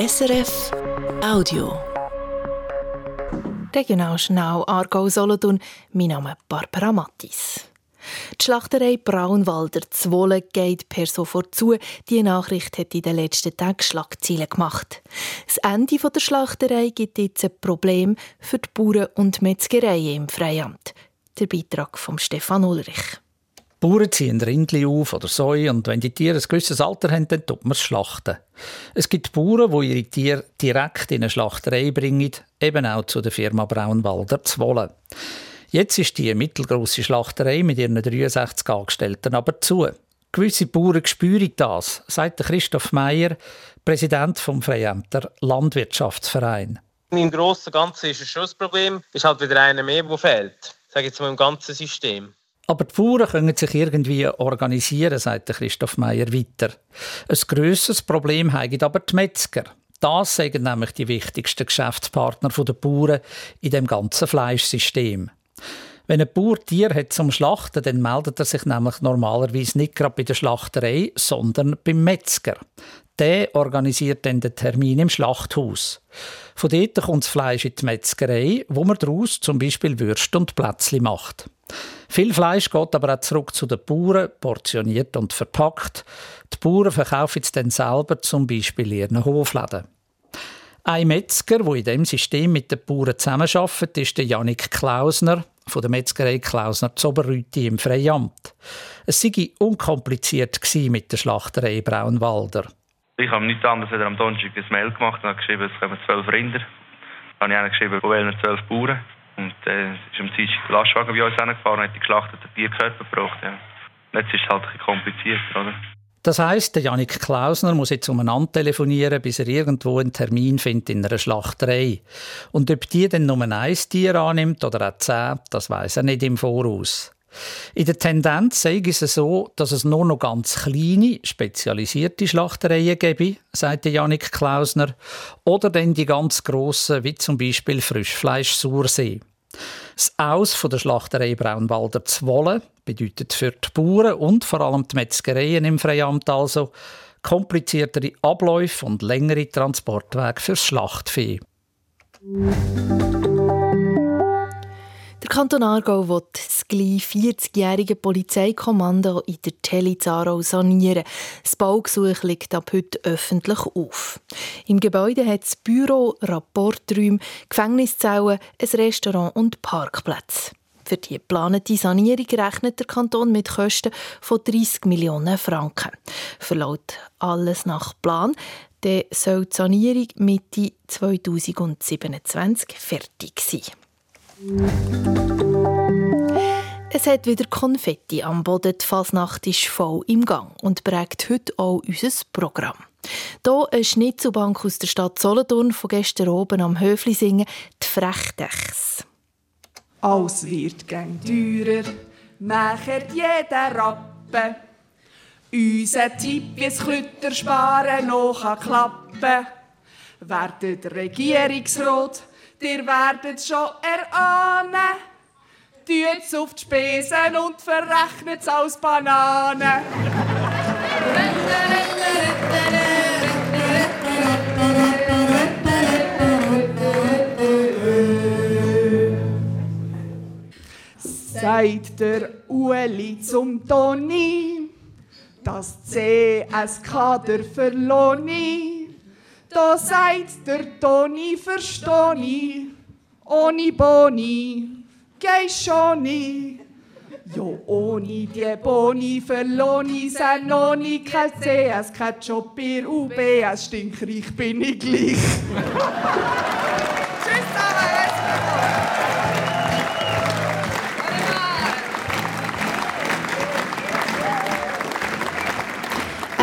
SRF Audio. Regional Schnau Aargau Solothurn. Mein Name ist Barbara Mattis. Die Schlachterei Braunwalder Zwolle geht per sofort zu. Die Nachricht hat in den letzten Tagen Schlagzeilen gemacht. Das Ende der Schlachterei gibt jetzt ein Problem für die Bauern und Metzgereien im Freiamt. Der Beitrag von Stefan Ulrich. Bauern ziehen Rindli auf oder Säue und wenn die Tiere ein gewisses Alter haben, dann tut man es schlachten. Es gibt Bauern, die ihre Tiere direkt in eine Schlachterei bringen, eben auch zu der Firma Braunwalder Zwolle. Jetzt ist die mittelgroße Schlachterei mit ihren 63 Angestellten aber zu. Gewisse Bauern spüren das, sagt Christoph Meyer, Präsident vom Freiämter Landwirtschaftsverein. Im Großen und Ganzen ist es schon ein Problem. Es ist halt wieder einer mehr, der fehlt. Sage jetzt mal im ganzen System. Aber die Bauern können sich irgendwie organisieren, sagt Christoph Meyer weiter. Ein grösseres Problem haben aber die Metzger. Das sagen nämlich die wichtigsten Geschäftspartner der Bauern in dem ganzen Fleischsystem. Wenn ein Bauer Tier hat zum Schlachten, dann meldet er sich nämlich normalerweise nicht gerade bei der Schlachterei, sondern beim Metzger. Der organisiert dann den Termin im Schlachthaus. Von dort kommt das Fleisch in die Metzgerei, wo man daraus zum Beispiel Würste und Plätzchen macht. Viel Fleisch geht aber auch zurück zu den Bauern, portioniert und verpackt. Die Bauern verkaufen es dann selber zum Beispiel in ihren Hofläden. Ein Metzger, der in diesem System mit den Bauern zusammenarbeitet, ist der Janik Klausner von der Metzgerei Klausner Zoberrüti im Freiamt. Es sei unkompliziert mit der Schlachterei Braunwalder. Ich habe nichts anderes als am Donnerstag ein Mail gemacht und geschrieben, es kommen zwölf Rinder. Dann habe ich geschrieben, wo wählen zwölf Bauern. Und äh, ist am Dienstag der Lastwagen bei uns hingefahren und hat die geschlachteten Tierkörper gebracht. Ja. Jetzt ist es halt ein bisschen komplizierter, oder? Das heisst, der Janik Klausner muss jetzt umeinander telefonieren, bis er irgendwo einen Termin findet in einer Schlachterei. Und ob die dann nur ein Tier annimmt oder auch zehn, das weiß er nicht im Voraus. In der Tendenz sei es so, dass es nur noch ganz kleine, spezialisierte Schlachtereien gäbe, sagt Janik Klausner, oder dann die ganz grossen, wie zum Beispiel Frischfleisch Sursee. Das Aus von der Schlachterei Braunwalder Zwolle bedeutet für die Bauern und vor allem die Metzgereien im Freiamt also kompliziertere Abläufe und längere Transportwege fürs Schlachtvieh. Der Kanton Aargau will das gleich 40-jährige Polizeikommando in der Tele Zarau sanieren. Das Baugesuch liegt ab heute öffentlich auf. Im Gebäude hat es Büro, Rapporträume, Gefängniszellen, ein Restaurant und Parkplätze. Für die geplante Sanierung rechnet der Kanton mit Kosten von 30 Millionen Franken. Verlaut alles nach Plan, dann soll die Sanierung Mitte 2027 fertig sein. Es hat wieder Konfetti am Boden. Die Fasnacht ist voll im Gang und prägt heute auch unser Programm. Hier eine Schnitzelbank aus der Stadt Solothurn von gestern oben am Höfli singen, die Frechdechs. Alles wird gern teurer, macht jeder Rappen. Unser Tipp, wie Klütter sparen noch klappen. Werdet Regierungsrat, ihr werdet schon erahnen. Tut's auf die Spesen und verrechnet als Bananen. Sagt der Ueli zum Toni, das CSK der Verloni. Da sagt der Toni, verstoni, ohne Boni, geh schon nie. Jo, ohne die Boni verloni kein Job bei UBS, stinkreich bin ich gleich.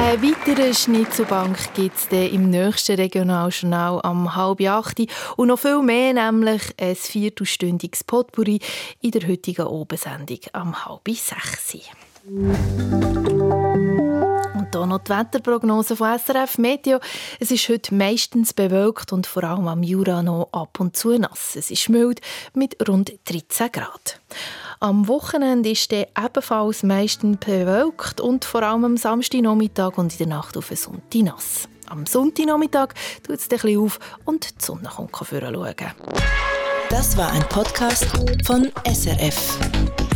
Eine weitere Schnitzelbank gibt es im nächsten Regionaljournal am halb acht und noch viel mehr, nämlich ein viertelstündiges Potpourri in der heutigen Obensendung am halb sechs. Noch die Wetterprognose von SRF Meteo. Es ist heute meistens bewölkt und vor allem am Jura noch ab und zu nass. Es ist mild mit rund 13 Grad. Am Wochenende ist es ebenfalls meistens bewölkt und vor allem am Samstagnachmittag und in der Nacht auf den Sonntag nass. Am Sonntagnachmittag tut es ein bisschen auf und die Sonne kommt schauen. Das war ein Podcast von SRF.